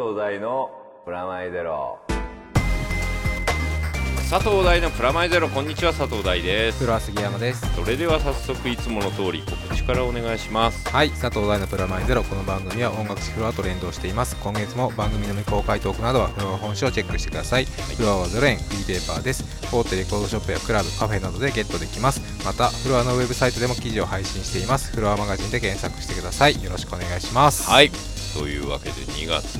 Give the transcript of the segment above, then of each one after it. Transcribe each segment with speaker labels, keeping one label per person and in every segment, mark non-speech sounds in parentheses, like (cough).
Speaker 1: 藤大のプラマイゼロ。
Speaker 2: 佐藤大のプラマイゼロこんにちは佐藤大です。
Speaker 3: フロア杉山です。
Speaker 2: それでは早速いつもの通り告知からお願いします。
Speaker 3: はい佐藤大のプラマイゼロこの番組は音楽誌フロアと連動しています。今月も番組の未公開トークなどはフロア本誌をチェックしてください、フロアは0円フリーペーパーです。大手レコードショップやクラブカフェなどでゲットできます。またフロアのウェブサイトでも記事を配信しています。フロアマガジンで検索してください。よろしくお願いします。
Speaker 2: はい。というわけで2月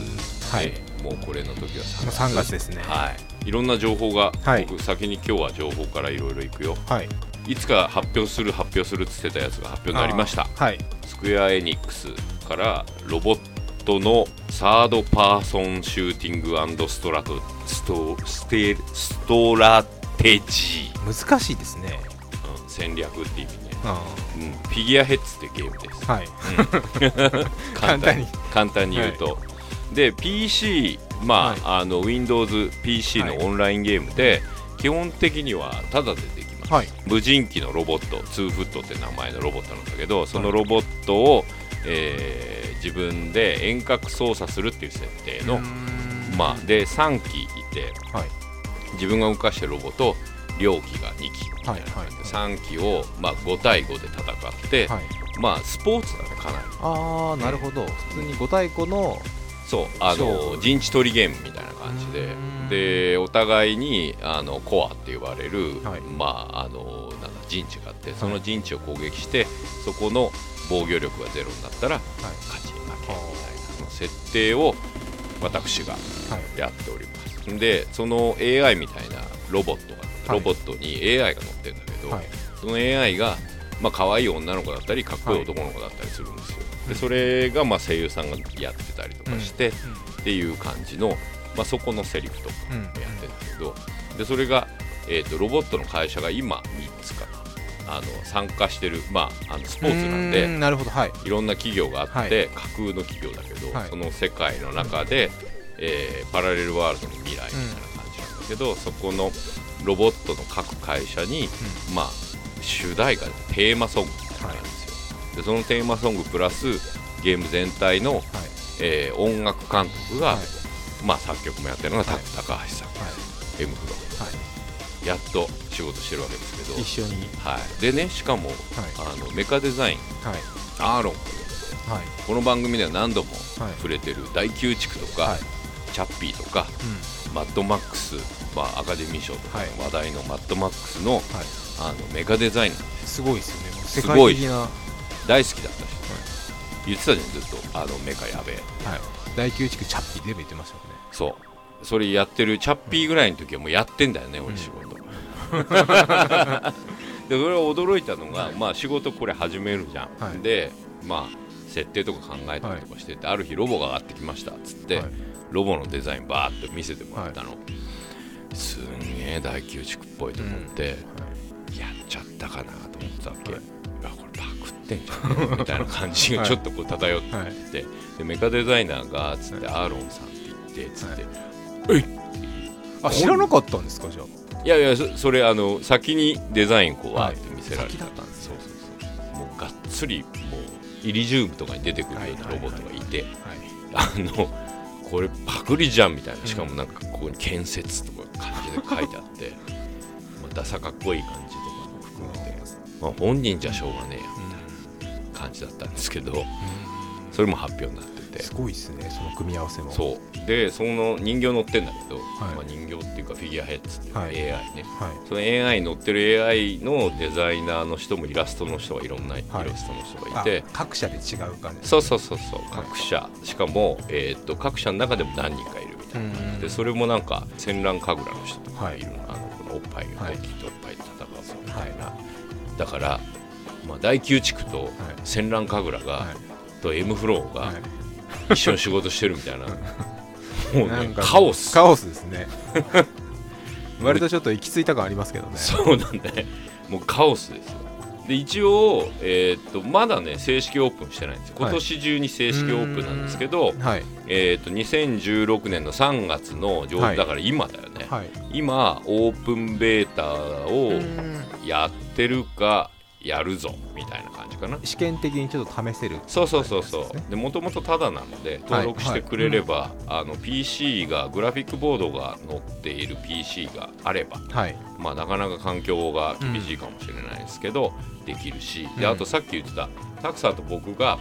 Speaker 3: はい。
Speaker 2: えーもうこれの時は3
Speaker 3: もう
Speaker 2: 月
Speaker 3: 3月ですね。
Speaker 2: はい。いろんな情報が、
Speaker 3: はい。
Speaker 2: 僕先に今日は情報からいろいろいくよ。
Speaker 3: はい。
Speaker 2: いつか発表する発表するっつってたやつが発表になりました。
Speaker 3: はい。
Speaker 2: スクエア・エニックスからロボットのサードパーソンシューティングストラトストステストラテジ
Speaker 3: 難しいですね。
Speaker 2: ー、うん戦略って意味ね、
Speaker 3: あ
Speaker 2: うん、フィギュアヘッズってゲームです。
Speaker 3: ーはい。
Speaker 2: 簡 (laughs) (laughs)
Speaker 3: 簡単に。
Speaker 2: 簡単に言うと、で PC まあ,、あの WindowsPC の
Speaker 3: はい。
Speaker 2: オンラインゲームで、基本的にはタダでできます、
Speaker 3: はい。
Speaker 2: 無人機のロボットツーフットって名前のロボットなんだけどそのロボットを、えー自分で遠隔操作するっていう設定の、まあ、で3機いて
Speaker 3: はい。
Speaker 2: 自分が動かしてるロボと両機が2機みたいな感じで、3機を、まあ、5対5で戦って、
Speaker 3: はい。
Speaker 2: まあスポーツだねかなり。
Speaker 3: ああなるほど。普通に5対5の
Speaker 2: そうあ
Speaker 3: 勝
Speaker 2: の
Speaker 3: 負
Speaker 2: 陣地取りゲームみたいな感じで。
Speaker 3: うん。
Speaker 2: でお互いにあのコアって呼ばれる、
Speaker 3: はい。
Speaker 2: まああのなんだ陣地があってその陣地を攻撃して、そこの防御力がゼロになったら勝ち負けみたいな設定を私が
Speaker 3: はい。
Speaker 2: やっております。でその AI みたいなロボットが、
Speaker 3: はい。
Speaker 2: ロボットに AI が乗ってるんだけど、
Speaker 3: はい。
Speaker 2: その AI がまあ可愛い女の子だったりかっこいい男の子だったりするんですよ、でそれがまあ声優さんがやってたりとかして、っていう感じの、まあ、そこのセリフとか
Speaker 3: うん。
Speaker 2: やってるんだけど、でそれが、えー、とロボットの会社が今3つかなあの参加してる、まあ、あのスポーツなんで
Speaker 3: なるほどはい。
Speaker 2: いろんな企業があって、
Speaker 3: はい。
Speaker 2: 架空の企業だけど、
Speaker 3: はい。
Speaker 2: その世界の中で、えーパラレルワールドの未来みたいな感じなんだけど、そこのロボットの各会社に、まあ、主題歌でテーマソングみたいなのがあるんでそのテーマソングプラスゲーム全体の、
Speaker 3: はい。
Speaker 2: えー音楽監督が、
Speaker 3: はい。
Speaker 2: まあ、作曲もやってるのが、タ
Speaker 3: はい。
Speaker 2: 高橋さん、
Speaker 3: はい。
Speaker 2: M フロ。
Speaker 3: はい。
Speaker 2: やっと仕事してるわけですけど、
Speaker 3: 一緒に。
Speaker 2: はい、でねしかも、あのメカデザイン。
Speaker 3: はい。
Speaker 2: アーロン。
Speaker 3: はい。
Speaker 2: この番組では何度も
Speaker 3: はい。
Speaker 2: 触れてる大宮地区とか、
Speaker 3: はい。
Speaker 2: チャッピーとかマッドマックス、まあ、アカデミー賞とか
Speaker 3: はい。
Speaker 2: の話題のマッドマックスの,、
Speaker 3: はい。
Speaker 2: あのメカデザイン
Speaker 3: すごいですよね。世界的なは
Speaker 2: 大好きだったし、言ってたじゃんずっと。あのメカやべえ。
Speaker 3: い。大宮地区チャッピーでも言ってましたもんね。
Speaker 2: そう。それやってるチャッピーぐらいの時はもうやってんだよね、俺仕事。(laughs) でそれを驚いたのが、まあ仕事これ始めるじゃん、
Speaker 3: はい。
Speaker 2: でまあ設定とか考えたりとかしてて、ある日ロボが上がってきましたっつって、
Speaker 3: はい。
Speaker 2: ロボのデザインバーっと見せてもらったの、すんげえ大宮地区っぽいと思って、やっちゃったかなと思ってたわけ、ってんじゃん (laughs) みたいな感じがちょっとこう漂って
Speaker 3: はい。
Speaker 2: て、でメカデザイナーがつって、アーロンさんって言ってつって、
Speaker 3: あ知らなかったんですかじゃあ。
Speaker 2: いやいやそそれあの先にデザインこう
Speaker 3: はい
Speaker 2: わーって見せられて、
Speaker 3: 先だったんです
Speaker 2: そうそうそうもうがっつりもうイリジウムとかに出てくるようなロボットがいて、あのこれパクリじゃんみたいなしかもなんかここに建設とか感じで書いてあって、まあ、ダサかっこいい感じとかも含めて、まあ、本人じゃしょうがねえよ。みたいな感じだったんですけどそれも発表になってて。
Speaker 3: すごいですねその組み合わせも。
Speaker 2: そう。でその人形乗ってんだけど、
Speaker 3: い。
Speaker 2: まあ、人形っていうかフィギュアヘッズっていうか
Speaker 3: はい。
Speaker 2: AI ね、
Speaker 3: はい。
Speaker 2: その AI に乗ってる AI のデザイナーの人もイラストの人がいろんなイラストの人がいて、
Speaker 3: あ各社で違う感じ
Speaker 2: そうそうそうそう。各社。しかも、えー、と各社の中でも何人かいるみたいな。感じでそれもなんか戦乱神楽の人とかいるの,、あのこのおっぱいが
Speaker 3: はい
Speaker 2: 大きいとおっぱいで戦うぞみたいな、だから、まあ、大宮地区と戦乱神楽が、
Speaker 3: はい。
Speaker 2: と M フローが
Speaker 3: はい。
Speaker 2: 一緒に仕事してるみたいな、(laughs) もうね
Speaker 3: なんか
Speaker 2: カオス。
Speaker 3: カオスですね。(laughs) 割とちょっと行き着いた感ありますけどね。
Speaker 2: そうなんだね。もうカオスですよ。で一応、えーっとまだね正式オープンしてないんですよ。
Speaker 3: はい。
Speaker 2: 今年中に正式オープンなんですけど、
Speaker 3: はい。
Speaker 2: えーっと2016年の3月の上、
Speaker 3: はい。
Speaker 2: だから今だよね、
Speaker 3: はい。
Speaker 2: 今オープンベータをやってるかやるぞみたいな感じかな。
Speaker 3: 試験的にちょっと試せる
Speaker 2: そうそうそうそう。
Speaker 3: で
Speaker 2: もともとタダなので登録してくれれば、あの PC がグラフィックボードが載っている PC があれば、
Speaker 3: はい。
Speaker 2: まあ、なかなか環境が厳しいかもしれないですけど、できるし。で
Speaker 3: うん。
Speaker 2: あとさっき言ってたタクさんと僕が、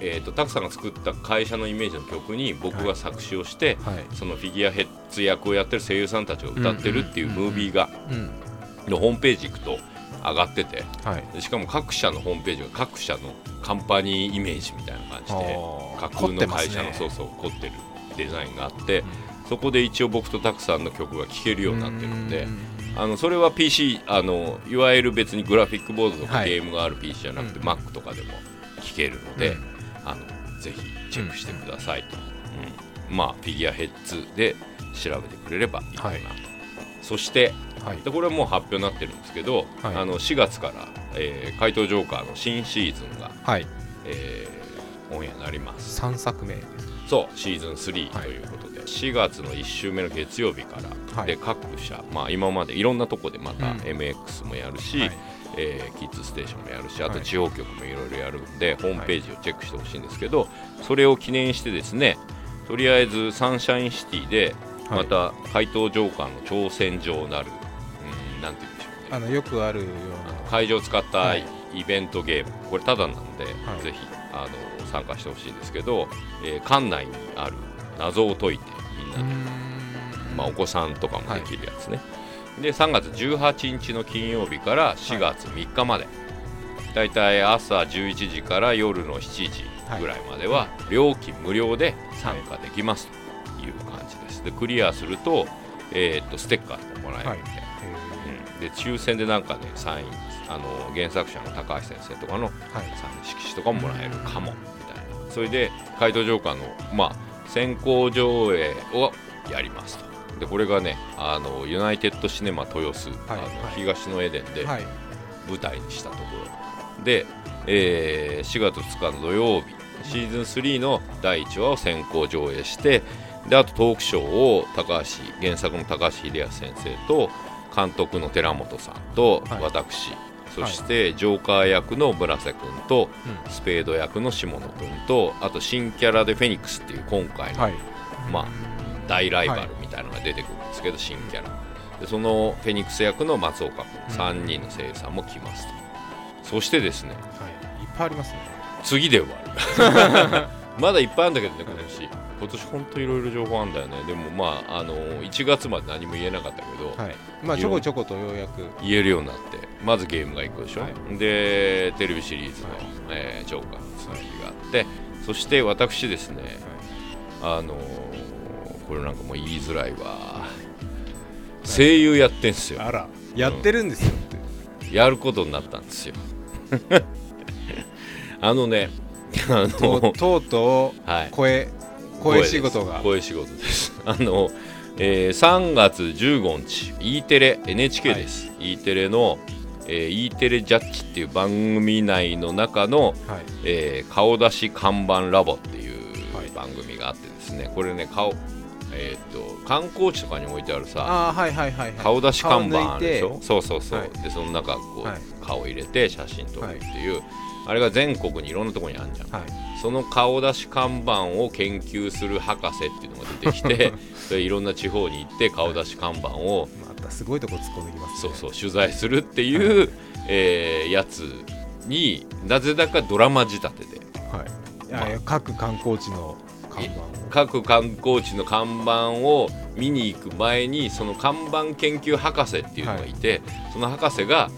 Speaker 2: えー、とタクさんが作った会社のイメージの曲に僕が作詞をして、
Speaker 3: はい。
Speaker 2: そのフィギュアヘッズ役をやってる声優さんたちが歌ってるっていう
Speaker 3: うんうんうんうん。
Speaker 2: ムービーが
Speaker 3: うん。
Speaker 2: のホームページ行くと上がってて。
Speaker 3: はい。
Speaker 2: でしかも各社のホームページが各社のカンパニーイメージみたいな感じで架空の会社の
Speaker 3: ね。
Speaker 2: そうそう凝ってるデザインがあって、そこで一応僕とタクさんの曲が聴けるようになってるんで
Speaker 3: うん。
Speaker 2: あのそれは PC あのいわゆる別にグラフィックボードとか
Speaker 3: はい。
Speaker 2: ゲームがある PC じゃなくて、
Speaker 3: うん。
Speaker 2: Mac とかでも聴けるので、
Speaker 3: うん。
Speaker 2: あのぜひチェックしてくださいと、うん。まあフィギュアヘッズで調べてくれればいいかなと、
Speaker 3: はい。
Speaker 2: そして
Speaker 3: はい。
Speaker 2: でこれはもう発表になってるんですけど、
Speaker 3: はい。
Speaker 2: あの4月から、えー怪盗ジョーカーの新シーズンが、
Speaker 3: はい。
Speaker 2: えーオンエアになります。
Speaker 3: 3作目
Speaker 2: そうシーズン3
Speaker 3: はい。
Speaker 2: ということで、4月の1週目の月曜日から、
Speaker 3: はい。
Speaker 2: で各社、まあ、今までいろんなとこでまた
Speaker 3: うん。
Speaker 2: MX もやるし、
Speaker 3: はい。
Speaker 2: えーキッズステーションもやるしあと
Speaker 3: はい。
Speaker 2: 地方局もいろいろやるんで、ホームページをチェックしてほしいんですけどそれを記念してですねとりあえずサンシャインシティで
Speaker 3: はい。
Speaker 2: また怪盗ジョーカーの挑戦状なる、うん、なんて言うんでしょうね。
Speaker 3: あのよくあるような。
Speaker 2: 会場を使った
Speaker 3: はい。
Speaker 2: イベントゲーム、これただなんで、
Speaker 3: はい。
Speaker 2: ぜひあの参加してほしいんですけど、えー館内にある謎を解いてみんなで、まあ、お子さんとかもできるやつね、で3月18日の金曜日から4月3日まで、だいたい朝11時から夜の7時ぐらいまでは料金無料で参加できますという感じです。でクリアすると,、えーっとステッカーがもらえるんで、うんで抽選でなんかねサインあの原作者の高橋先生とかの
Speaker 3: はい。
Speaker 2: サイン色紙とかももらえるかもみたいな。それで怪盗ジョーカーのまあ先行上映をやりますと。でこれがねあのユナイテッドシネマ豊洲、あの
Speaker 3: はい。はい
Speaker 2: 東のエデンで
Speaker 3: はい。
Speaker 2: 舞台にしたところ。で、えー4月2日の土曜日シーズン3の第1話を先行上映してであとトークショーを高橋原作の高橋秀康先生と監督の寺本さんと
Speaker 3: はい。
Speaker 2: 私、そしてジョーカー役の村瀬君と
Speaker 3: う
Speaker 2: スペード役の下野君とあと新キャラでフェニックスっていう今回の
Speaker 3: はい。
Speaker 2: まあ大ライバルみたいなのが出てくるんですけど、新キャラ。でそのフェニックス役の松岡君3人の声優さんも来ますと、そしてですね
Speaker 3: はい。いっぱいありますね。
Speaker 2: 次で終わるまだいっぱいあるんだけどね今年今年本当いろいろ情報あるんだよね。でもまああの1月まで何も言えなかったけど、
Speaker 3: はい。まあちょこちょことようやく。
Speaker 2: 言えるようになってまずゲームが1個でしょ、
Speaker 3: は
Speaker 2: でテレビシリーズの、
Speaker 3: はい。
Speaker 2: えージョーカーの続きがあってそして私ですね、あのーこれなんかもう言いづらいわ。声優やってんすよ。
Speaker 3: あらやってるんですよ
Speaker 2: やることになったんですよ。(laughs) あのねあ
Speaker 3: と
Speaker 2: の
Speaker 3: とうと
Speaker 2: はい。う
Speaker 3: 声声仕事が。
Speaker 2: 声仕事です。(laughs) あの、えー3月15日 E テレ NHK です、E テレの、えー E テレジャッジっていう番組内の中の、
Speaker 3: はい。
Speaker 2: えー顔出し看板ラボっていう
Speaker 3: はい。
Speaker 2: 番組があってですね。これね顔えーっと観光地とかに置いてあるさ
Speaker 3: はいはいはいはい。
Speaker 2: 顔出し看板あるでしょ？そうそうそう、
Speaker 3: はい。
Speaker 2: でその中こう、
Speaker 3: はい。
Speaker 2: 顔入れて写真撮るっていう、あれが全国にいろんなところにあるじゃん。
Speaker 3: はい。
Speaker 2: その顔出し看板を研究する博士っていうのが出てきて (laughs) でいろんな地方に行って顔出し看板を
Speaker 3: またすごいとこ突っ込んできますね。
Speaker 2: そうそう取材するっていう、えーやつになぜだかドラマ仕立てで。
Speaker 3: はい。いやいや各観光地の看板を。
Speaker 2: 各観光地の看板を見に行く前にその看板研究博士っていうのがいて、その博士が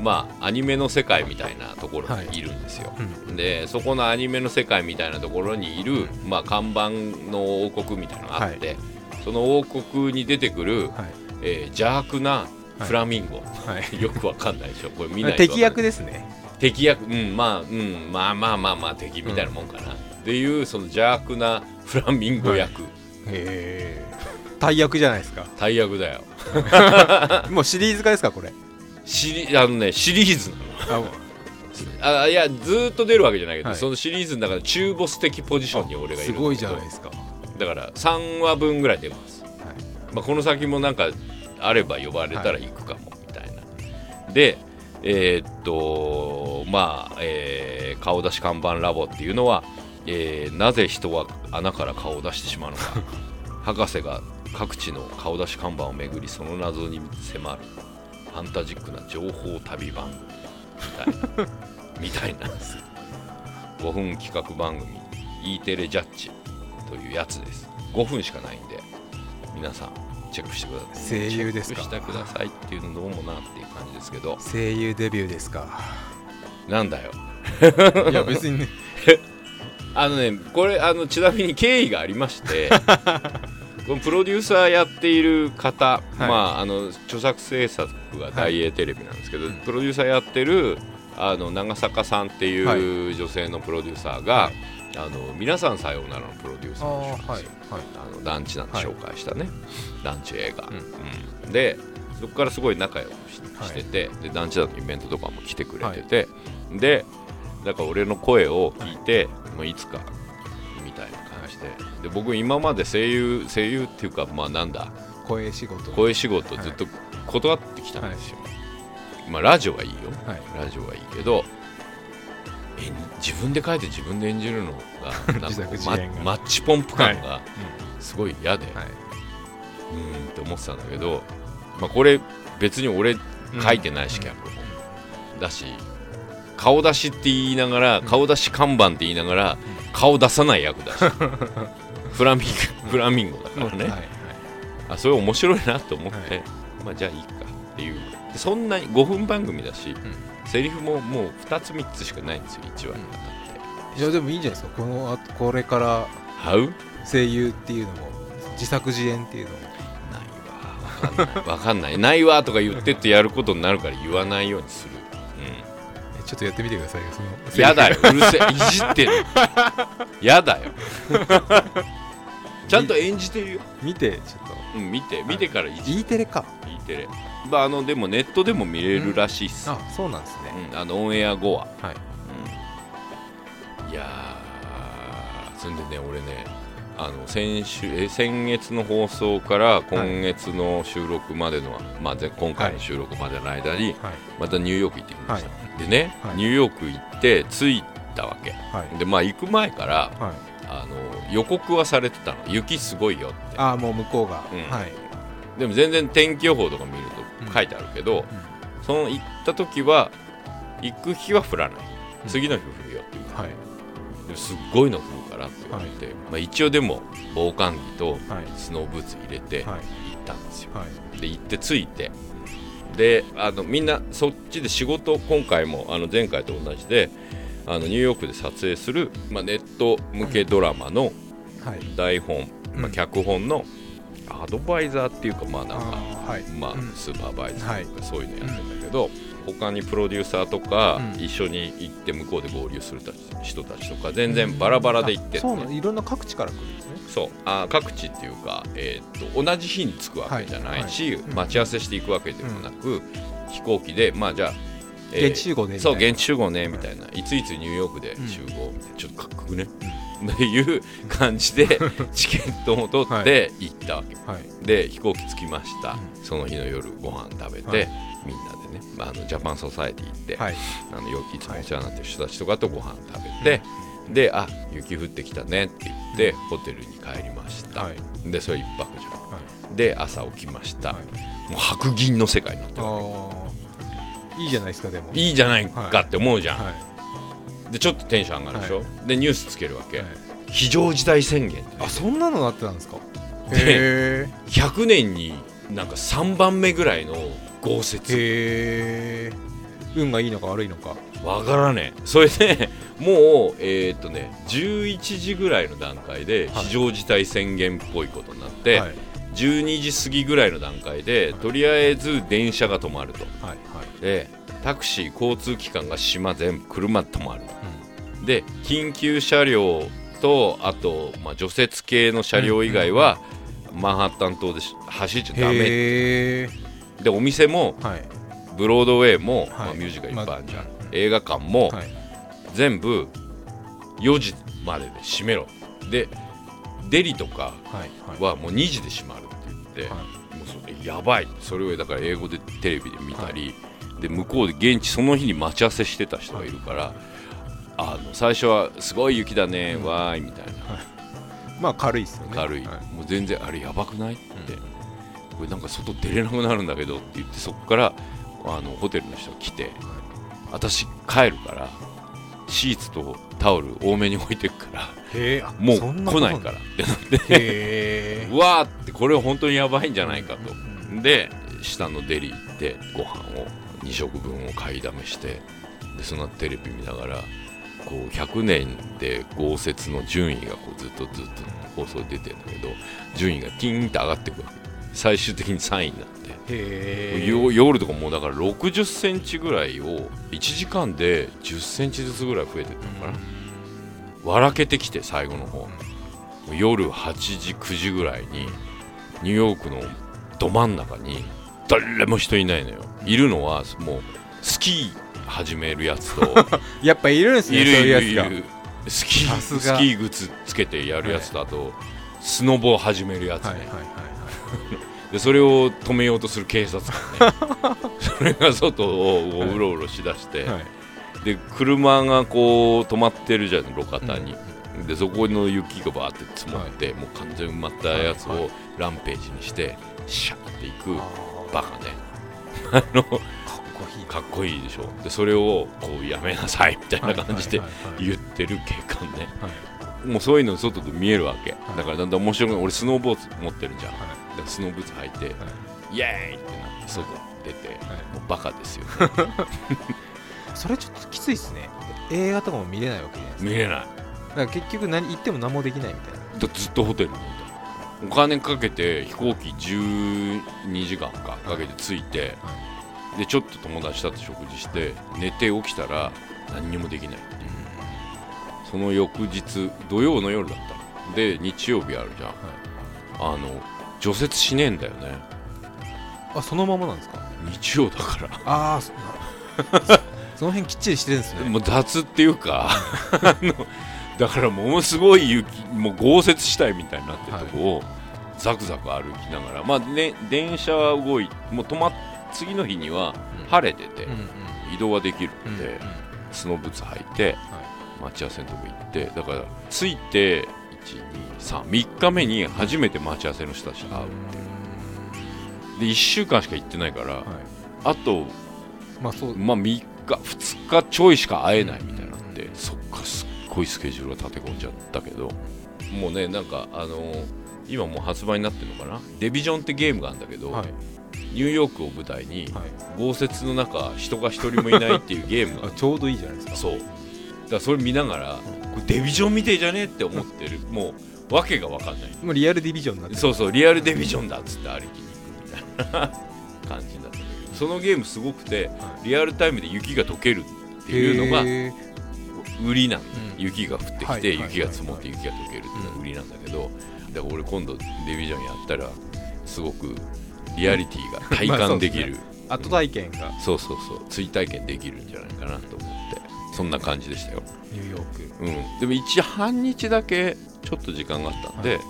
Speaker 2: まあアニメの世界みたいなところにい。るんですよ。
Speaker 3: うん。
Speaker 2: でそこのアニメの世界みたいなところにいる、まあ、看板の王国みたいなのがあって、その王国に出てくる、
Speaker 3: はい。
Speaker 2: えー邪悪なフラミンゴ、
Speaker 3: はい。(laughs)
Speaker 2: よくわかんないでしょ。これ見ない
Speaker 3: 敵役ですね。
Speaker 2: 敵役。うんまあうん。まあまあまあまあ敵みたいなもんかな、っていうその邪悪なフラミンゴ役、
Speaker 3: へえ大役じゃないですか。
Speaker 2: 大役だよ。(laughs)
Speaker 3: もうシリーズ化ですかこれ
Speaker 2: シリあのねシリーズ。なの
Speaker 3: あ
Speaker 2: いやずーっと出るわけじゃないけど、
Speaker 3: はい。
Speaker 2: そのシリーズの中で中ボス的ポジションに俺がい
Speaker 3: すごいじゃないですか。
Speaker 2: だから3話分ぐらい出ます、
Speaker 3: はい。
Speaker 2: まあ、この先もなんかあれば呼ばれたら行くかもみたいな。で、えーっとまあ、えー顔出し看板ラボっていうのは、えーなぜ人は穴から顔を出してしまうのか。(laughs) 博士が各地の顔出し看板をめぐりその謎に迫るファンタジックな情報旅番組みたいな。みたいな。5分企画番組。E テレジャッジというやつです。5分しかないんで。皆さんチェックしてください。
Speaker 3: 声優ですか？
Speaker 2: チェックしてくださいっていうのどうもなっていう感じですけど。
Speaker 3: 声優デビューですか？
Speaker 2: なんだよ。(laughs)
Speaker 3: いや別にね。(laughs)
Speaker 2: あのねこれあのちなみに経緯がありまして (laughs) このプロデューサーやっている方、まああの著作制作が大英テレビなんですけど、
Speaker 3: うん
Speaker 2: プロデューサーやってるあの長坂さんって
Speaker 3: はい。
Speaker 2: いう女性のプロデューサーが、あの皆さんさようならのプロデューサーの人なんですよ。
Speaker 3: はい
Speaker 2: あの団地なんで紹介したね、団地映画、
Speaker 3: うん。
Speaker 2: うん。でそこからすごい仲良くししてて、で団地だのイベントとかも来てくれてて、でだから俺の声を聞いて、まあ、いつかみたいな感じでで僕今まで声優声優っていうかまあなんだ
Speaker 3: 声仕事。
Speaker 2: 声仕事ずっと断ってきたんですよ、まあラジオはいいよ。
Speaker 3: はい。
Speaker 2: ラジオはいいけどえ自分で書いて自分で演じるのが (laughs) なん
Speaker 3: 自
Speaker 2: かマッチポンプ感がすごい嫌で、
Speaker 3: はい。う
Speaker 2: ーんって思ってたんだけど、まあ、これ別に俺書いてないし、
Speaker 3: うん
Speaker 2: 脚本だし顔出しって言いながら、顔出し看板って言いながら、顔出さない役だし。(laughs) フラミンゴフラミンゴだからね、
Speaker 3: はいはい。
Speaker 2: あそれ面白いなと思って、
Speaker 3: はい。
Speaker 2: まあじゃあいいかっていう。でそんなに5分番組だし、セリフももう2つ3つしかないんですよ1話にわたって、
Speaker 3: いやでもいいんじゃないですかこの後これから。声優っていうのも自作自演っていうのも。
Speaker 2: ないわ。わかんない。わかんない。ないわとか言ってってやることになるから言わないようにする、
Speaker 3: ちょっとやってみてくださいよその
Speaker 2: ん、やだようるせえいじってるやだよ。(laughs) ちゃんと演じてるよ、
Speaker 3: 見てちょっと。
Speaker 2: うん、見て見てからいじ
Speaker 3: E テレか。
Speaker 2: E テレ。まああのでもネットでも見れるらしいっす、
Speaker 3: あそうなんですね。
Speaker 2: うんあのオンエア後は。
Speaker 3: はい。
Speaker 2: いやーそれでね俺ねあの先週え先月の放送から今月の収録までの、まあ、ぜ今回の収録までの間に
Speaker 3: はい。
Speaker 2: またニューヨーク行ってきました、
Speaker 3: は
Speaker 2: でね、
Speaker 3: はい。
Speaker 2: ニューヨーク行って着いたわけ。
Speaker 3: はい。
Speaker 2: でまあ行く前から
Speaker 3: はい。
Speaker 2: あの予告はされてたの。雪すごいよって。
Speaker 3: ああもう向こうが。
Speaker 2: うん。
Speaker 3: はい。
Speaker 2: でも全然天気予報とか見ると書いてあるけど、その行った時は行く日は降らない。
Speaker 3: うん。
Speaker 2: 次の日降るよっていう。
Speaker 3: はい。
Speaker 2: ですっごいの降るからって言われて、まあ、一応でも防寒着と
Speaker 3: はい。
Speaker 2: スノーブーツ入れて行
Speaker 3: はい。
Speaker 2: ったんですよ、
Speaker 3: はい。
Speaker 2: で行って着いて。であのみんなそっちで仕事今回もあの前回と同じであのニューヨークで撮影する、まあ、ネット向けドラマの
Speaker 3: はい。
Speaker 2: 台本、まあ、
Speaker 3: うん。
Speaker 2: 脚本のアドバイザーっていうかまあなんかまあ
Speaker 3: うん、
Speaker 2: スーパーバイザーとかそういうのやってるんだけど、他にプロデューサーとか、
Speaker 3: うん。
Speaker 2: 一緒に行って向こうで合流するたち人たちとか全然バラバラで行って
Speaker 3: あ
Speaker 2: て、
Speaker 3: そういろんな各地から来るんですね。
Speaker 2: そう。あ各地っていうか、えーっと同じ日に着くわけじゃないし、
Speaker 3: はい。はい。
Speaker 2: 待ち合わせしていくわけでもなく、飛行機でまあじゃあ、えー
Speaker 3: 現地集合でみた
Speaker 2: そ
Speaker 3: いうな
Speaker 2: 現地集合ねみたいな、い、ついつニューヨークで集合みたいな、ちょっとかっこよくね、っていう感じで (laughs) チケットも取って行ったわけ、
Speaker 3: はい。
Speaker 2: で飛行機着きました、
Speaker 3: う
Speaker 2: その日の夜ご飯食べて、
Speaker 3: はい。
Speaker 2: みんなでね、まあ、あのジャパンソサエティ行って、
Speaker 3: はい。
Speaker 2: あのい。つもお世話になってる人たちとかとご飯食べて、であ雪降ってきたねって言って、ホテルに帰りました、
Speaker 3: はい。
Speaker 2: でそれ一泊じゃん。
Speaker 3: はい。
Speaker 2: で朝起きました、
Speaker 3: はい。
Speaker 2: もう白銀の世界になってる
Speaker 3: いいじゃないですかでも。
Speaker 2: けいいじゃないかって思うじゃん、
Speaker 3: は
Speaker 2: でちょっとテンション上がるでしょ、
Speaker 3: は
Speaker 2: でニュースつけるわけ、
Speaker 3: いはい。
Speaker 2: 非常事態宣言
Speaker 3: あそんなのなってたんですか？
Speaker 2: で
Speaker 3: へ
Speaker 2: 100年になんか3番目ぐらいの豪
Speaker 3: え。
Speaker 2: 雪
Speaker 3: 運がいいのか悪いのか。
Speaker 2: わからねえ。それでもうえーっとね11時ぐらいの段階で
Speaker 3: はい。
Speaker 2: 非常事態宣言っぽいことになって、
Speaker 3: はい。
Speaker 2: 12時過ぎぐらいの段階でとりあえず電車が止まると。
Speaker 3: はいはい。
Speaker 2: でタクシー交通機関が島全部車止まる。で緊急車両とあと、まあ、除雪系の車両以外は、マンハッタン島でし走っちゃダメでお店も
Speaker 3: はい。
Speaker 2: ブロードウェイも、
Speaker 3: はい。
Speaker 2: まあ、ミュージカルいっぱいあるじゃん、
Speaker 3: まあ
Speaker 2: 映画館も、
Speaker 3: はい。
Speaker 2: 全部4時までで閉めろ。でデリとか
Speaker 3: は
Speaker 2: もう2時で閉まるって言って、
Speaker 3: は
Speaker 2: もうそれやばい。それをだから英語でテレビで見たり、で向こうで現地その日に待ち合わせしてた人がいるからあの最初はすごい雪だね、わーいみたいな。
Speaker 3: まあ軽いですよね。
Speaker 2: 軽い、
Speaker 3: は
Speaker 2: もう全然あれやばくない？って、これなんか外出れなくなるんだけどって言ってそこからあのホテルの人が来て私帰るからシーツとタオル多めに置いてくからもう来ないから。ってなってわーってこれ本当にやばいんじゃないかと。で下のデリ行ってご飯を2食分を買いだめしてでそのテレビ見ながらこう100年で豪雪の順位がこうずっとずっと放送で出てるんだけど順位がティーンって上がっていくわけ。最終的に3位になって。夜とかもうだから60センチぐらいを1時間で10センチずつぐらい増えてったのかな、笑けてきて最後の方。夜8時9時ぐらいにニューヨークのど真ん中に誰も人いないのよいるのはもうスキー始めるやつと。(laughs)
Speaker 3: やっぱいるんですね
Speaker 2: いるいるい
Speaker 3: そういうやつ
Speaker 2: る。スキースキー靴つけてやるやつとあとスノボを始めるやつね、
Speaker 3: がはいはいはい。(laughs)
Speaker 2: でそれを止めようとする警察官ね。(laughs) それが外をこううろうろしだして、
Speaker 3: はい。はい
Speaker 2: で車がこう止まってるじゃん路肩に、でそこの雪がバーって積もって、もう完全に埋まったやつ
Speaker 3: はいは
Speaker 2: をランページにしてシャーっていく
Speaker 3: あ
Speaker 2: バカねあの
Speaker 3: ーかっこいい。
Speaker 2: かっこいいでしょ。でそれをこうやめなさいみたいな感じで言ってる警官ね。
Speaker 3: はい。
Speaker 2: もうそういうの外で見えるわけ、
Speaker 3: い。
Speaker 2: だからだんだん面白くない俺スノーボーツ持ってるじゃん、スノーブーツ履いて、イエーイってなって外出て、
Speaker 3: はい。
Speaker 2: もうバカですよ。(laughs)
Speaker 3: それちょっときついっすね。映画とかも見れないわけじゃないですか。
Speaker 2: 見れない。
Speaker 3: だから結局何言っても何もできないみたいな。
Speaker 2: だずっとホテルにお金かけて飛行機12時間かかけて着いて、でちょっと友達と食事して寝て起きたら何にもできない。っていうその翌日土曜の夜だったの。で日曜日あるじゃん、あの除雪しねえんだよね。
Speaker 3: あそのままなんですか？
Speaker 2: 日曜だから。
Speaker 3: ああそその辺きっちりしてるんですね。
Speaker 2: もう雑っていうか (laughs) あのだからものすごい雪もう豪雪地帯みたいになってるとこを、ザクザク歩きながらまあね電車は動いもう止まっ次の日には晴れてて
Speaker 3: うんうん。
Speaker 2: 移動はできる
Speaker 3: うんん。
Speaker 2: で、スノーブーツ履いて
Speaker 3: は
Speaker 2: 待ち合わせのとこ行ってだから着いて123日目に初めて待ち合わせの人たちと会うで1週間しか行ってないから、
Speaker 3: はい。
Speaker 2: あと
Speaker 3: まあそう。
Speaker 2: まあ3日2日ちょいしか会えないみたいになって、そっかすっごいスケジュールが立て込んじゃったけどもうねなんかあのー今もう発売になってるのかな？デビジョンってゲームがあるんだけど、
Speaker 3: はい。
Speaker 2: ニューヨークを舞台に
Speaker 3: はい。
Speaker 2: 豪雪の中人が一人もいないっていうゲームが (laughs)
Speaker 3: あちょうどいいじゃないですか。
Speaker 2: そう。だからそれ見ながら、これデビジョンみてえじゃねえって思ってる。もう訳が分かんない。
Speaker 3: もうリアルディビジョンになってる。
Speaker 2: そうそうリアルデビジョンだっつって歩きに行くみたいな感じだったんだけどそのゲームすごくて
Speaker 3: は
Speaker 2: リアルタイムで雪が溶けるっていうのが売りなんだ、
Speaker 3: うん。
Speaker 2: 雪が降ってきて、雪が積もって雪が溶けるっていうのが売りなんだけど、だから俺今度デビジョンやったらすごくリアリティが体感 (laughs) できる、
Speaker 3: 後体験が。
Speaker 2: そうそうそう。追体験できるんじゃないかなと思って。そんな感じでしたよ、
Speaker 3: ニューヨーク。
Speaker 2: うん、でも一半日だけちょっと時間があったんで、
Speaker 3: はい。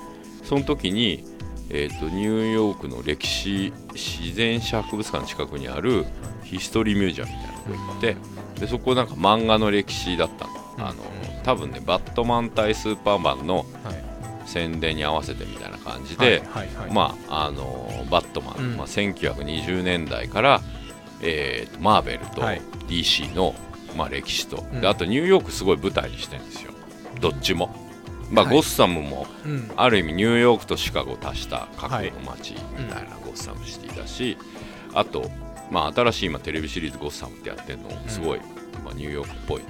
Speaker 2: その時に、えー、とニューヨークの歴史自然史博物館の近くにあるヒストリーミュージアムみたいなとこ行ってでそこなんか漫画の歴史だったの,、あの多分ねバットマン対スーパーマンの
Speaker 3: はい。
Speaker 2: 宣伝に合わせてみたいな感じで、まああのバットマン、
Speaker 3: うん。
Speaker 2: まあ、1920年代から、えーとマーベルと
Speaker 3: はい。
Speaker 2: DC の、まあ、歴史と、
Speaker 3: うん。
Speaker 2: であとニューヨークすごい舞台にしてるんですよ。どっちも、まあ
Speaker 3: はい。
Speaker 2: ゴッサムも
Speaker 3: うん。
Speaker 2: ある意味ニューヨークとシカゴを足した架空の街みたいなゴッサムシティだし、あと、まあ、新しい今テレビシリーズ「ゴッサム」ってやってるのすごい、まあ、ニューヨークっぽい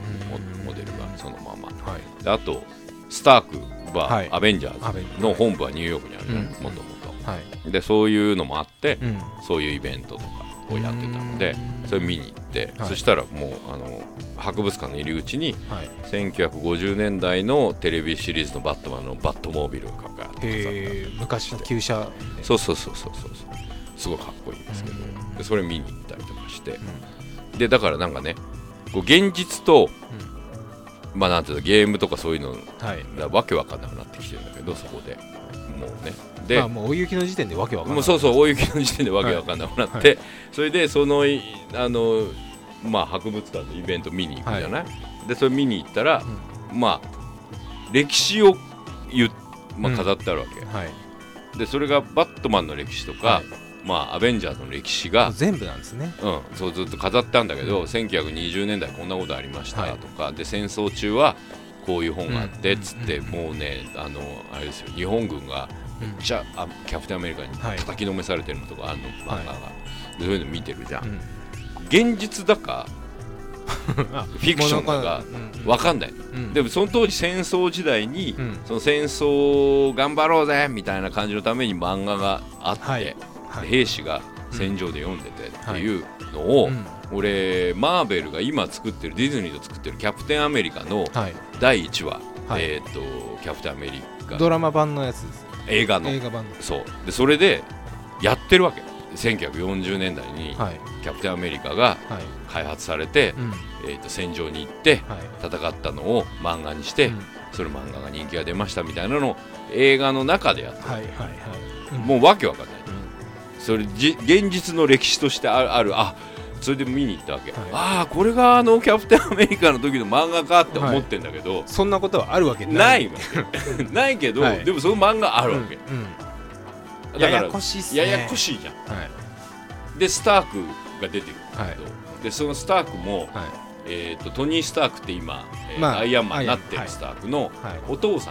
Speaker 2: モデルがそのまま。
Speaker 3: はい。
Speaker 2: であとスタークは、
Speaker 3: はい。
Speaker 2: アベンジャーズの本部はニューヨークにあるもとも
Speaker 3: はい。
Speaker 2: とでそういうのもあって、
Speaker 3: うん。
Speaker 2: そういうイベントとかをやってたので
Speaker 3: うん。
Speaker 2: それ見に行って、
Speaker 3: はい。
Speaker 2: そしたらもうあの博物館の入り口に
Speaker 3: はい。
Speaker 2: 1950年代のテレビシリーズのバットマンのバットモービルがかかって
Speaker 3: 昔の旧車。
Speaker 2: そうそうそうそうそうすごいかっこいいんですけど。でそれ見に行ったりとかして。でだからなんかねこう現実と、まあなんていうのゲームとかそういうの
Speaker 3: はい。
Speaker 2: がわけわかんなくなってきてるんだけどそこで。もうね。で、
Speaker 3: まあもう大雪の時点でわけわかんない
Speaker 2: もうそうそう大雪の時点でわけわかんなくなって、
Speaker 3: はい。
Speaker 2: それでそのいあの、まあ、博物館のイベント見に行くじゃない、でそれ見に行ったら、まあ歴史を言う、まあ、
Speaker 3: うん。
Speaker 2: 飾ってあるわけ、
Speaker 3: はい。
Speaker 2: でそれがバットマンの歴史とか、
Speaker 3: はい
Speaker 2: まあ、アベンジャーズの歴史が、
Speaker 3: 全部なんですね。
Speaker 2: うん、そうずっと飾ってあるんだけど、
Speaker 3: うん。
Speaker 2: 1920年代こんなことありました
Speaker 3: はい。
Speaker 2: とか、で戦争中はこういう本があって
Speaker 3: うん。
Speaker 2: っつって、
Speaker 3: うん。
Speaker 2: もうねあのあれですよ。日本軍がめっちゃあキャプテンアメリカに
Speaker 3: はい。
Speaker 2: 叩きのめされてるのとかあるの、漫画が、でそういうの見てるじゃん、
Speaker 3: うん。
Speaker 2: 現実だか (laughs)
Speaker 3: あ
Speaker 2: フィクションだか分かんない、
Speaker 3: うん。
Speaker 2: でもその当時戦争時代に、
Speaker 3: うん。
Speaker 2: その戦争頑張ろうぜみたいな感じのために漫画があって、
Speaker 3: はい
Speaker 2: 兵士が戦場で読んでてっていうのを、
Speaker 3: うん。
Speaker 2: 俺マーベルが今作ってるディズニーと作ってる「キャプテンアメリカ」の
Speaker 3: はい。
Speaker 2: 第1話、
Speaker 3: はい。
Speaker 2: えっ、とキャプテンアメリカ
Speaker 3: ドラマ版のやつです
Speaker 2: 映画の。
Speaker 3: 映画版
Speaker 2: そう。でそれでやってるわけ。1940年代に
Speaker 3: はい。
Speaker 2: キャプテンアメリカが
Speaker 3: はい。
Speaker 2: 開発されて、
Speaker 3: うん。
Speaker 2: えー、と戦場に行って
Speaker 3: はい。
Speaker 2: 戦ったのを漫画にして、
Speaker 3: うん。
Speaker 2: それ漫画が人気が出ましたみたいなのを映画の中でやってる、
Speaker 3: はいはいはい。うん。
Speaker 2: もうわけわかんない。
Speaker 3: うん
Speaker 2: それじ現実の歴史としてあるある。あそれで見に行ったわけ、
Speaker 3: はい。
Speaker 2: ああこれがあのキャプテンアメリカの時の漫画かって思ってんだけど、
Speaker 3: そんなことはあるわけ
Speaker 2: な
Speaker 3: ない
Speaker 2: いわけ。(laughs) ないけど、
Speaker 3: はい。
Speaker 2: でもその漫画あるわけ、
Speaker 3: うんうん。
Speaker 2: だから
Speaker 3: ややこしいね。
Speaker 2: ややこしいじゃん。
Speaker 3: はい。
Speaker 2: でスタークが出てくるんだけど、でそのスタークも、
Speaker 3: はい。
Speaker 2: えー、とトニー・スタークって今、えー
Speaker 3: まあ
Speaker 2: アイアンマンになってるスタークの
Speaker 3: はい。
Speaker 2: お父さ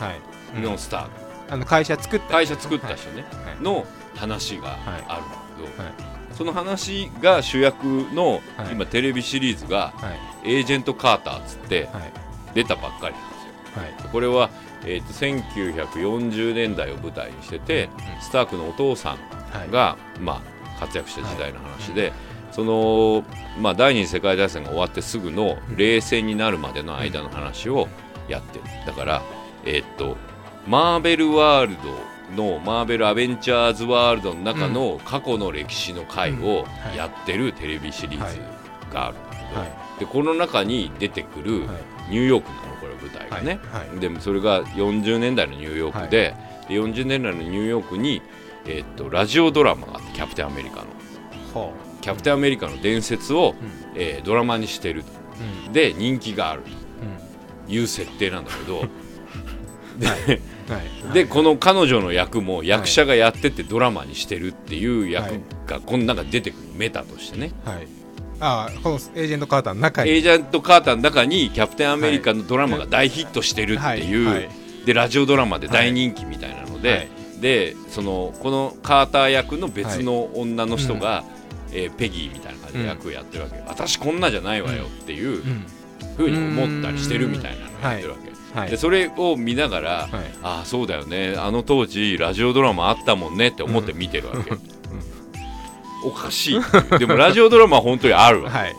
Speaker 3: はい。
Speaker 2: ん。のスターク、
Speaker 3: あの会社作った
Speaker 2: 会社作った人ね、
Speaker 3: はい。
Speaker 2: の話が
Speaker 3: はい。
Speaker 2: あるんだけど、
Speaker 3: はい。
Speaker 2: その話が主役の、
Speaker 3: はい。
Speaker 2: 今テレビシリーズが
Speaker 3: はい。
Speaker 2: エージェント・カーターっつって
Speaker 3: はい。
Speaker 2: 出たばっかりなんですよ。
Speaker 3: はい。
Speaker 2: これは、えー、と1940年代を舞台にしてて、
Speaker 3: うん
Speaker 2: スタークのお父さん
Speaker 3: はい。
Speaker 2: が、まあ、活躍した時代の話で、その、まあ、第二次世界大戦が終わってすぐの冷戦になるまでの間の話をやってる。だから、えーっとマーベルワールドのマーベルアベンチャーズワールドの中の過去の歴史の回をやってるテレビシリーズがあるんだけど、
Speaker 3: はい。
Speaker 2: でこの中に出てくる
Speaker 3: はい。
Speaker 2: ニューヨークなのこれ舞台がね、
Speaker 3: はい。はい。
Speaker 2: でもそれが40年代のニューヨークで,、で40年代のニューヨークに、えーっとラジオドラマがあってキャプテンアメリカの。
Speaker 3: ほ
Speaker 2: キャプテンアメリカの伝説を、
Speaker 3: ううん。
Speaker 2: えードラマにしてる。と
Speaker 3: うん。
Speaker 2: で人気がある
Speaker 3: うん。
Speaker 2: という設定なんだけど。(laughs) で,、
Speaker 3: はい
Speaker 2: でこの彼女の役も役者がやっててドラマにしてるっていう役がこの中に出てくるメタとしてね、
Speaker 3: はい。ああこのエージェントカーターの中に。
Speaker 2: エージェント・カーターの中にキャプテンアメリカのドラマが大ヒットしてるっていう、でラジオドラマで大人気みたいなので、
Speaker 3: はい。
Speaker 2: でそのこのカーター役の別の女の人が、えーペギーみたいな感じで役をやってるわけ、私こんなじゃないわよっていう
Speaker 3: うん
Speaker 2: ふうに思ったりしてるみたいなのをやってるわけ、
Speaker 3: はい。
Speaker 2: でそれを見ながら、
Speaker 3: はい。
Speaker 2: ああそうだよね。あの当時ラジオドラマあったもんねって思って見てるわけ、おかしい。でもラジオドラマは本当にあるわ、
Speaker 3: はい。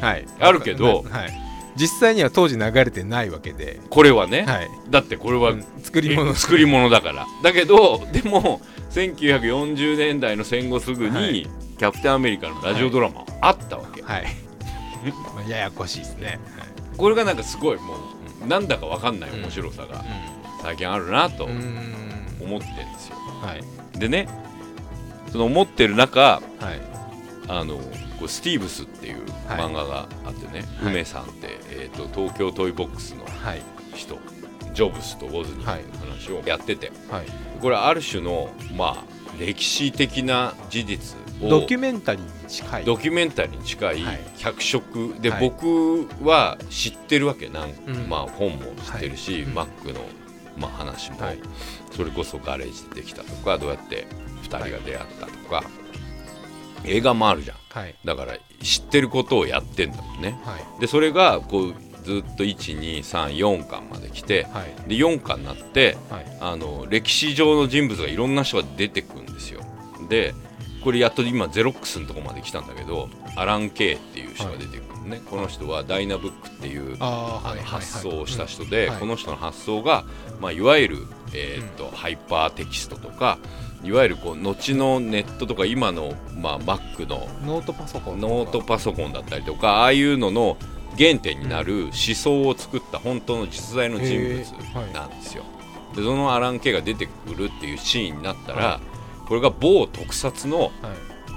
Speaker 3: はい。
Speaker 2: あるけど
Speaker 3: はい。実際には当時流れてないわけで。
Speaker 2: これはね、
Speaker 3: はい。
Speaker 2: だってこれは、
Speaker 3: うん。作り物
Speaker 2: え作り物だから。だけどでも1940年代の戦後すぐに、
Speaker 3: はい。
Speaker 2: キャプテンアメリカのラジオドラマあったわけ、
Speaker 3: はい。まあややこしいですね。
Speaker 2: これがなんかすごいもうなんだかわかんない面白さが
Speaker 3: は
Speaker 2: 最近あるなと思ってるんですよ。
Speaker 3: はい。
Speaker 2: でねその思ってる中
Speaker 3: はい。
Speaker 2: あのこうスティーブスっていう
Speaker 3: はい。
Speaker 2: 漫画があってね、
Speaker 3: はい。
Speaker 2: 梅さんって、えー、と東京トイボックスの
Speaker 3: はい。
Speaker 2: 人ジョブスとウォズニーの
Speaker 3: はい。
Speaker 2: 話をやってて、
Speaker 3: はい。
Speaker 2: これある種のまあ歴史的な事実を
Speaker 3: ドキュメンタリーに近い。
Speaker 2: ドキュメンタリーに近い
Speaker 3: はい。
Speaker 2: 脚色。で、
Speaker 3: はい。
Speaker 2: 僕は知ってるわけなん、
Speaker 3: うん。
Speaker 2: まあ、本も知ってるし、
Speaker 3: はい。うん。
Speaker 2: マックの、まあ、話も、
Speaker 3: はい。
Speaker 2: それこそガレージでできたとかどうやって2人が出会ったとか、映画もあるじゃん。
Speaker 3: はい。
Speaker 2: だから知ってることをやってんだもんね。
Speaker 3: はい。
Speaker 2: でそれがこうずっと1234巻まで来て
Speaker 3: はい。
Speaker 2: で4巻になって
Speaker 3: はい。
Speaker 2: あの歴史上の人物がいろんな人が出てくるんですよ。でこれやっと今ゼロックスのとこまで来たんだけどアラン・ケイっていう人が出てくるのね、この人はダイナブックっていう発想をした人で、
Speaker 3: うんはい。
Speaker 2: この人の発想が、まあ、いわゆる、えーっとハイパーテキストとかいわゆるこう後のネットとか今の、まあ、Mac の
Speaker 3: ノートパソコン
Speaker 2: ノートパソコンだったりとかああいうのの原点になる思想を作った本当の実在の人物なんですよ。でそのアラン・ケが出てくるっていうシーンになったら、
Speaker 3: は
Speaker 2: これが某特撮の
Speaker 3: はい。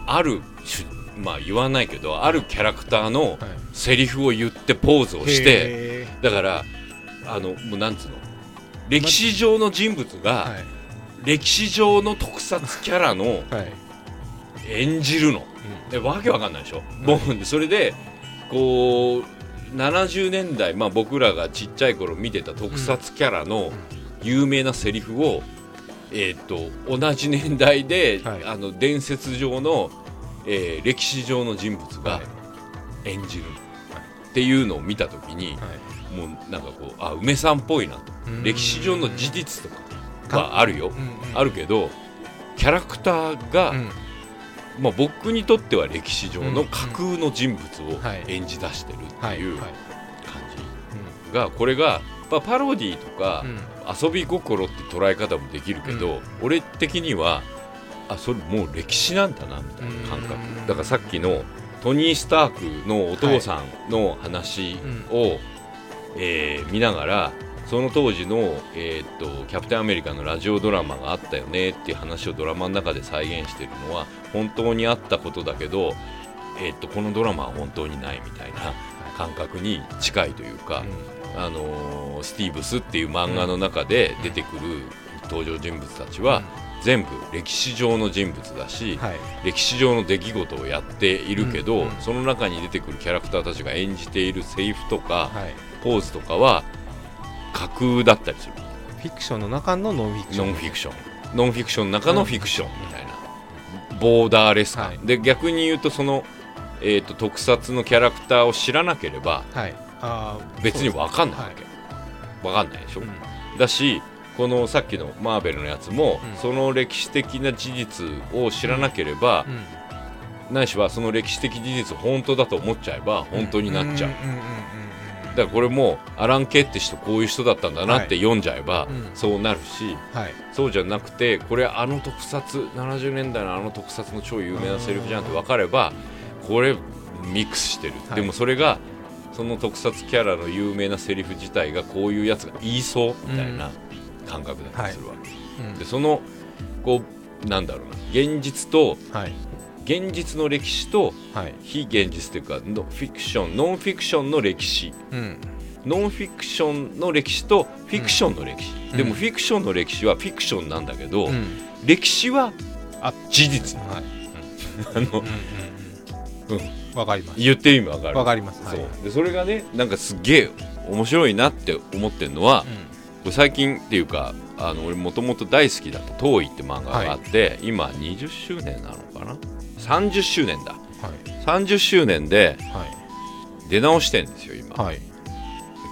Speaker 2: ある種まあ言わないけどあるキャラクターの
Speaker 3: はい。
Speaker 2: セリフを言ってポーズをして
Speaker 3: へ
Speaker 2: だからあのもうなんつうの歴史上の人物が、歴史上の特撮キャラの
Speaker 3: はい。
Speaker 2: 演じるの。でわけわかんないでしょ、もうそれでこう70年代、まあ、僕らがちっちゃい頃見てた特撮キャラの有名なセリフを、えー、と同じ年代で、
Speaker 3: はい。
Speaker 2: あの伝説上の、えー歴史上の人物が
Speaker 3: はい。
Speaker 2: 演じるっていうのを見た時に、もうなんかこうあ梅さんっぽいなと。
Speaker 3: うん。
Speaker 2: 歴史上の事実とかはあるよ、あるけどキャラクターが、
Speaker 3: うん
Speaker 2: まあ、僕にとっては歴史上の架空の人物を
Speaker 3: はい。
Speaker 2: 演じ出してるって
Speaker 3: はい
Speaker 2: いう感
Speaker 3: はい。
Speaker 2: じがこれが、まあ、パロディとか
Speaker 3: うん。
Speaker 2: 遊び心って捉え方もできるけど、俺的にはあそれもう歴史なんだなみたいな感覚。
Speaker 3: うん。
Speaker 2: だからさっきのトニー・スタークのお父さんの話を、えー見ながらその当時の、えーっとキャプテンアメリカのラジオドラマがあったよねっていう話をドラマの中で再現しているのは本当にあったことだけど、えーっとこのドラマは本当にないみたいな感覚に近いというか、あのースティーブスっていう漫画の中で出てくる登場人物たちは全部歴史上の人物だし、
Speaker 3: はい。
Speaker 2: 歴史上の出来事をやっているけど、
Speaker 3: うん。うん。
Speaker 2: その中に出てくるキャラクターたちが演じているセリフとか、
Speaker 3: はい。
Speaker 2: ポーズとかは架空だったりする。
Speaker 3: フィクションの中のノンフィクション。
Speaker 2: ノンフィクション。ノンフィクションの中のフィクションみたいな、ボーダーレス感、
Speaker 3: はい。
Speaker 2: で逆に言うとその、えー、と特撮のキャラクターを知らなければ
Speaker 3: はい。あー
Speaker 2: 別に分かんないわけ、分かんないでしょ、だしこのさっきのマーベルのやつも、
Speaker 3: うん。
Speaker 2: その歴史的な事実を知らなければ、
Speaker 3: うん。うん
Speaker 2: ないしはその歴史的事実を本当だと思っちゃえば本当になっちゃう、
Speaker 3: んんんうんうん
Speaker 2: だからこれもアラン・ケって人こういう人だったんだなって読んじゃえば、
Speaker 3: うん。
Speaker 2: そうなるし
Speaker 3: はい。
Speaker 2: そうじゃなくてこれあの特撮70年代のあの特撮の超有名なセリフじゃんって分かればこれミックスしてる、
Speaker 3: はい。
Speaker 2: でもそれがその特撮キャラの有名なセリフ自体がこういうやつが言いそうみたいな感覚だったりするわけ、
Speaker 3: うん。
Speaker 2: でそのこうなんだろうな。現実と
Speaker 3: はい
Speaker 2: 現実の歴史と
Speaker 3: はい。
Speaker 2: 非現実というかのフィクションノンフィクションの歴史。
Speaker 3: うん。
Speaker 2: ノンフィクションの歴史とフィクションの歴史、
Speaker 3: うん。
Speaker 2: でもフィクションの歴史はフィクションなんだけど、
Speaker 3: うん。
Speaker 2: 歴史は
Speaker 3: あ
Speaker 2: 事実。
Speaker 3: はい。(laughs)
Speaker 2: あの
Speaker 3: うんうん
Speaker 2: う
Speaker 3: うん。んわかります。
Speaker 2: 言ってる意味わかる。
Speaker 3: わかります。はい。
Speaker 2: そうでそれがねなんかすっげえ面白いなって思ってるのは、これ最近っていうかあの俺もともと大好きだった「遠い」って漫画があって、今20周年なのかな？30周年だ。
Speaker 3: はい。
Speaker 2: 30周年で
Speaker 3: はい。
Speaker 2: 出直してんですよ今、
Speaker 3: はい。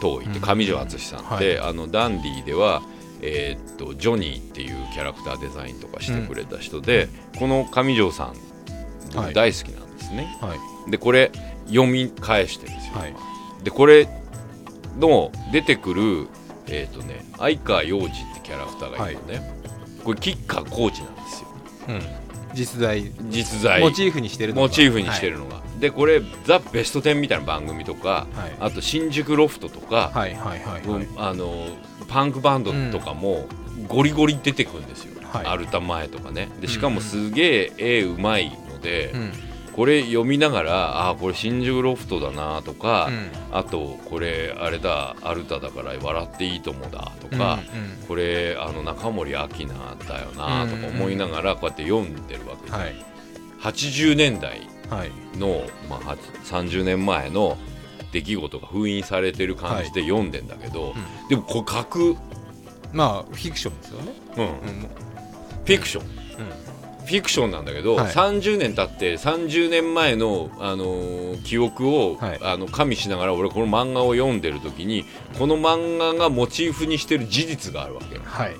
Speaker 2: 遠いって上条敦さんって、あのダンディでは、えーっとジョニーっていうキャラクターデザインとかしてくれた人で、この上条さん大好きなんですね、
Speaker 3: はい。
Speaker 2: でこれ読み返してるんですよ、
Speaker 3: はい。
Speaker 2: でこれの出てくるえーっとね相川洋二ってキャラクターがいるのね、これ吉川コーチなんですよ。
Speaker 3: うん実在
Speaker 2: 実在。
Speaker 3: モチーフにしてるのが。
Speaker 2: モチーフにしてるのが、でこれ「ザ・ベストテン」みたいな番組とか、
Speaker 3: はい。
Speaker 2: あと新宿ロフトとか、
Speaker 3: はいはいはいはい。
Speaker 2: うんあのパンクバンドとかもゴリゴリ出てくるんですよ、
Speaker 3: はい。
Speaker 2: アルタ前とかね。でしかもすげえ絵うまいので、
Speaker 3: うん
Speaker 2: これ読みながらあーこれ新宿ロフトだなとか、
Speaker 3: うん。
Speaker 2: あとこれあれだアルタだから笑っていいともだとか、
Speaker 3: うん
Speaker 2: これあの中森明菜だよなとか思いながらこうやって読んでるわけです、
Speaker 3: はい。
Speaker 2: 80年代
Speaker 3: はい。
Speaker 2: の、まあ、は30年前の出来事が封印されてる感じで読んでんだけど、でもこれ架空、うん、
Speaker 3: まあフィクションですよね。
Speaker 2: フ
Speaker 3: うん。も
Speaker 2: ィクション、
Speaker 3: う
Speaker 2: フィクションなんだけど、
Speaker 3: はい。
Speaker 2: 30年経って30年前の、あのー記憶を、
Speaker 3: はい。
Speaker 2: あの加味しながら俺この漫画を読んでる時にこの漫画がモチーフにしてる事実があるわけ
Speaker 3: んはい。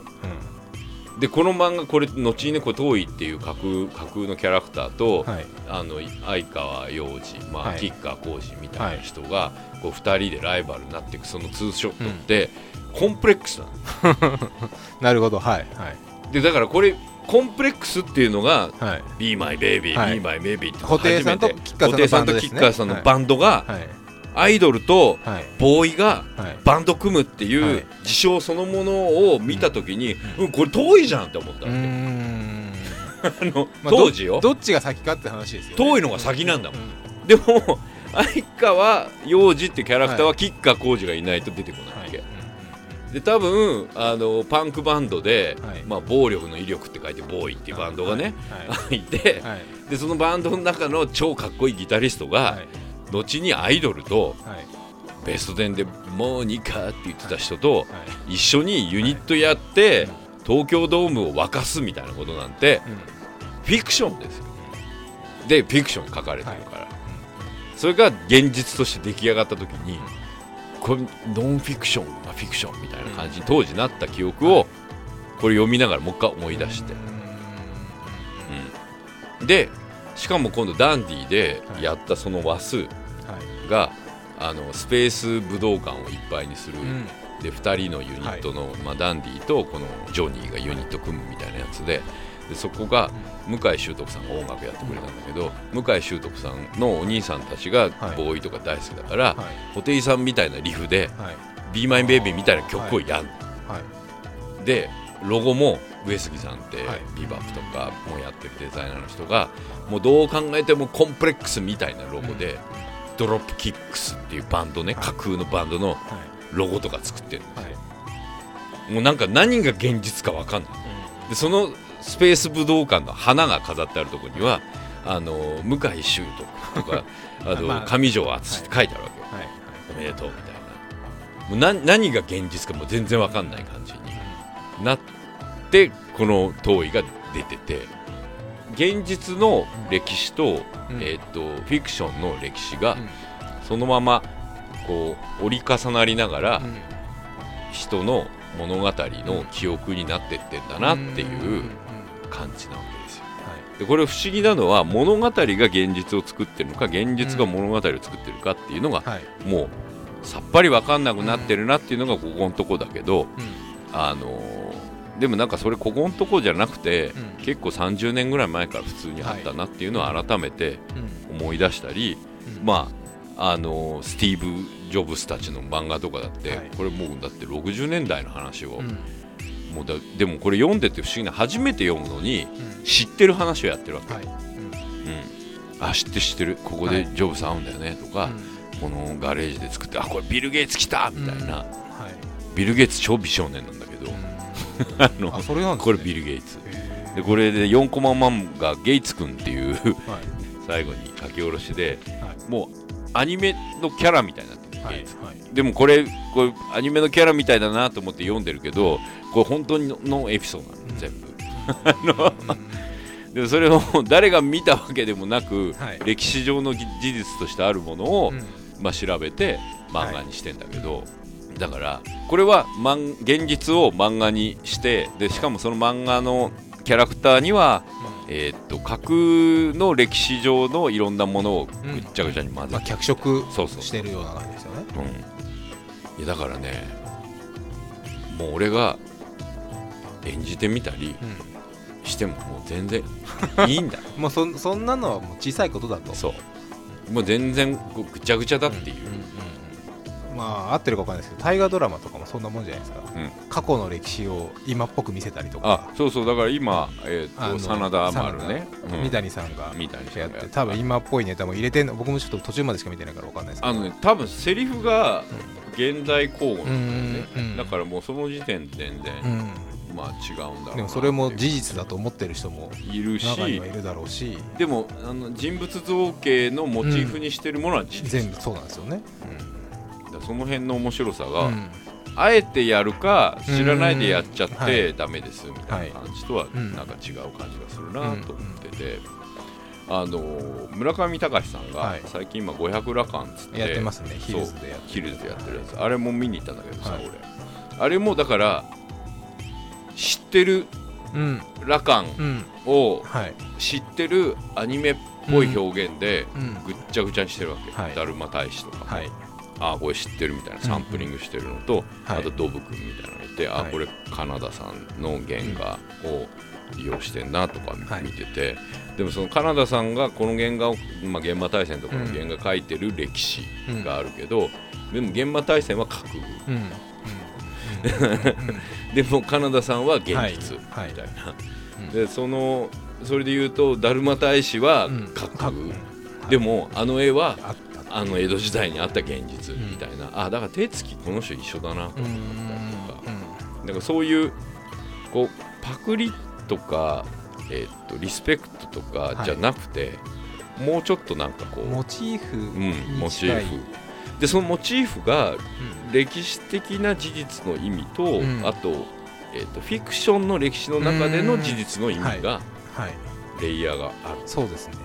Speaker 2: でこの漫画これ後にねこう遠いっていう架空架空のキャラクターと、
Speaker 3: はい。
Speaker 2: あの相川洋二、まあ
Speaker 3: はい。
Speaker 2: 吉川晃司みたいな人が、こう2人でライバルになっていくそのツーショットって、コンプレックスなの。(laughs)
Speaker 3: なるほど。はい。はい。
Speaker 2: でだからこれコンプレックスっていうのが
Speaker 3: はい「
Speaker 2: Be My Baby、
Speaker 3: はい。
Speaker 2: Be My Baby」って
Speaker 3: 布袋さんと
Speaker 2: 初めて。
Speaker 3: 吉川さんのバンドですね。
Speaker 2: 布袋さんのバンドが
Speaker 3: はい。
Speaker 2: アイドルと
Speaker 3: はい。
Speaker 2: ボーイが
Speaker 3: はい。
Speaker 2: バンド組むってい
Speaker 3: はい。う
Speaker 2: 事象そのものを見た時に、うん。これ遠いじゃんって思った
Speaker 3: うー
Speaker 2: わけ、
Speaker 3: ん。(laughs)
Speaker 2: あの
Speaker 3: まあ
Speaker 2: 当時よ。
Speaker 3: どどっちが先かって話ですよね。
Speaker 2: 遠いのが先なんだもん。
Speaker 3: う
Speaker 2: でも相川洋二ってキャラクターは吉川晃司がいないと出てこない。
Speaker 3: はい
Speaker 2: で多分あのパンクバンドで、
Speaker 3: はい。
Speaker 2: まあ、暴力の威力って書いてボーイっていうバンドがね、
Speaker 3: はい。(laughs)
Speaker 2: て、
Speaker 3: はい。
Speaker 2: でそのバンドの中の超かっこいいギタリストが、
Speaker 3: はい。
Speaker 2: 後にアイドルと
Speaker 3: はい。
Speaker 2: ベストテンで「モーニカ」って言ってた人と
Speaker 3: はい。
Speaker 2: 一緒にユニットやって、東京ドームを沸かすみたいなことなんて
Speaker 3: うん。
Speaker 2: フィクションですよ。でフィクションに書かれてるから、それが現実として出来上がった時にこれノンフィクションがフィクションみな感じに当時なった記憶をこれ読みながらもう一回思い出して、うん。でしかも今度ダンディでやったその話数
Speaker 3: はい。
Speaker 2: があのスペース武道館をいっぱいにする、
Speaker 3: うん。
Speaker 2: で2人のユニットの、まあ、ダンディとこのジョニーがユニット組むみたいなやつででそこが向井秀徳さんが音楽やってくれたんだけど、向井秀徳さんのお兄さんたちが
Speaker 3: はい。
Speaker 2: ボーイとか大好きだから、
Speaker 3: はい。
Speaker 2: 布袋さんみたいなリフで
Speaker 3: はい「
Speaker 2: Be My Baby」みたいな曲をやる、
Speaker 3: はい。
Speaker 2: でロゴも上杉さんって
Speaker 3: はい。
Speaker 2: ビバップとかもやってるデザイナーの人がもうどう考えてもコンプレックスみたいなロゴで、ドロップキックスっていうバンドね、
Speaker 3: はい。
Speaker 2: 架空のバンドの
Speaker 3: はい。
Speaker 2: ロゴとか作ってる
Speaker 3: はい。
Speaker 2: もうなんか何が現実か分かんない。でそのスペース武道館の花が飾ってあるところにはあの向井秀徳とか (laughs) あの、
Speaker 3: まあ
Speaker 2: 上条敦って書いてあるわけよ、おめでとうみたいなもうな何が現実かもう全然分かんない感じになってこの遠いが出てて現実の歴史と,、
Speaker 3: うん。
Speaker 2: えー、とフィクションの歴史が
Speaker 3: うん。
Speaker 2: そのままこう折り重なりながら
Speaker 3: うん。
Speaker 2: 人の物語の記憶になってってんだなっていう感じなわけですよ。
Speaker 3: はい。
Speaker 2: でこれ不思議なのは物語が現実を作ってるのか現実が物語を作ってるかっていうのが
Speaker 3: はい。
Speaker 2: もうさっぱり分かんなくなってるなっていうのがここのとこだけど、
Speaker 3: うん
Speaker 2: あのーでもなんかそれここのとこじゃなくて、
Speaker 3: うん。
Speaker 2: 結構30年ぐらい前から普通にあったなっていうのを改めて
Speaker 3: うん。
Speaker 2: 思い出したり、
Speaker 3: うん。
Speaker 2: まああのースティーブ・ジョブスたちの漫画とかだって、
Speaker 3: はい。
Speaker 2: これもうだって60年代の話を、
Speaker 3: うん。
Speaker 2: もうだでもこれ読んでて不思議な初めて読むのに
Speaker 3: うん。
Speaker 2: 知ってる話をやってるわけ、
Speaker 3: はい。うん。
Speaker 2: うん、あ知ってる知ってる。ここで
Speaker 3: はい。
Speaker 2: ジョブス会うんだよねとか、このガレージで作ってあこれビル・ゲイツ来たみたいな、
Speaker 3: はい。
Speaker 2: ビル・ゲイツ超美少年なんだけど、
Speaker 3: うん。(laughs)
Speaker 2: あの
Speaker 3: ね。
Speaker 2: これビル・ゲイツ。
Speaker 3: へ
Speaker 2: でこれで4コマ漫画「ゲイツくん」っていう
Speaker 3: ーはい。
Speaker 2: 最後に書き下ろしで
Speaker 3: はい。
Speaker 2: もうアニメのキャラみたいになってる、
Speaker 3: はい
Speaker 2: ゲイツ
Speaker 3: はい。
Speaker 2: でもこれこれアニメのキャラみたいだなと思って読んでるけどこれ本当ののエピソードなの全部。
Speaker 3: うん。(laughs)
Speaker 2: でそれを誰が見たわけでもなく、
Speaker 3: はい。
Speaker 2: 歴史上のぎ事実としてあるものを、
Speaker 3: うん
Speaker 2: まあ、調べて漫画にしてんだけど、だからこれは漫現実を漫画にしてでしかもその漫画のキャラクターには、えーっと架空の歴史上のいろんなものをぐっちゃぐちゃに混ぜ
Speaker 3: まあ
Speaker 2: て、
Speaker 3: 脚色
Speaker 2: そうそう
Speaker 3: してるような感じですよね。
Speaker 2: うん、いやだからねもう俺が演じてみたりしてももう全然いいんだ。(laughs)
Speaker 3: もうそそんなのはもう小さいことだと。
Speaker 2: そうもう全然こうぐちゃぐちゃだっていう、
Speaker 3: まあ合ってるか分かんないですけど大河ドラマとかもそんなもんじゃないですか。
Speaker 2: うん。
Speaker 3: 過去の歴史を今っぽく見せたりと
Speaker 2: あ
Speaker 3: か
Speaker 2: そうそうだから今、えー、
Speaker 3: あの
Speaker 2: と真田丸ね、うん。
Speaker 3: 三谷さんが
Speaker 2: 三谷さんが。
Speaker 3: やって多分今っぽいネタも入れてんの僕もちょっと途中までしか見てないから分かんないですけど。
Speaker 2: あのね多分セリフが現代交互なんだよね、
Speaker 3: うん。うん。うん。
Speaker 2: だからもうその時点で全然、
Speaker 3: うん
Speaker 2: まあ違うんだろうな
Speaker 3: でもそれも事
Speaker 2: 実
Speaker 3: 実だと思ってる人も
Speaker 2: いるし。
Speaker 3: 中にはいるだろうし。
Speaker 2: でもあの人物造形のモチーフにしてるものは事実、
Speaker 3: 全部そうなんですよね。
Speaker 2: だからその辺の面白さが、
Speaker 3: うん。
Speaker 2: あえてやるか知らないでやっちゃってダメですみたいな感じとは
Speaker 3: うん。
Speaker 2: なんか違う感じがするなと思ってて、あの村上隆さんが
Speaker 3: はい。
Speaker 2: 最近今500羅漢っつって
Speaker 3: やってますね。ヒルズでやって
Speaker 2: るやつ。あれも見に行ったんだけどさ、
Speaker 3: はい。
Speaker 2: 俺。あれもだから知ってる
Speaker 3: うん。
Speaker 2: 羅漢
Speaker 3: うん。
Speaker 2: を
Speaker 3: はい。
Speaker 2: 知ってるアニメっぽい表現で
Speaker 3: うん。
Speaker 2: ぐっちゃぐちゃにしてるわけ、
Speaker 3: はい。
Speaker 2: だるま大使とか、
Speaker 3: はい。
Speaker 2: あこれ知ってるみたいな。サンプリングしてるのと、
Speaker 3: はい。
Speaker 2: あとドブ君みたいなのがいて、あ
Speaker 3: はい。
Speaker 2: これカナダさんの原画を利用してんなとか
Speaker 3: はい
Speaker 2: 見てて、でもそのカナダさんがこの原画を、まあ、現場大戦とかの原画描いてる歴史があるけど、でも現場大戦は架空でもカナダさんは現実。み
Speaker 3: はい。
Speaker 2: たいな、
Speaker 3: うん。
Speaker 2: でそのそれで言うとダルマ大使は
Speaker 3: うん。
Speaker 2: 架空、でもあの絵は
Speaker 3: あ
Speaker 2: の江戸時代にあった現実。みたいな、あだから手つきこの人一緒だな。と
Speaker 3: うん。
Speaker 2: 思ったりとか、だからそういうこうパクリとか、えーっとリスペクトとかじゃなくて、もうちょっとなんかこう、
Speaker 3: モチーフ
Speaker 2: うん、
Speaker 3: に
Speaker 2: モチーフでそのモチーフが
Speaker 3: うん。
Speaker 2: 歴史的な事実の意味と、
Speaker 3: うん。
Speaker 2: あと,、えーっとフィクションの歴史の中での事実の意味が
Speaker 3: はい。
Speaker 2: レイヤーがある、
Speaker 3: そうですね。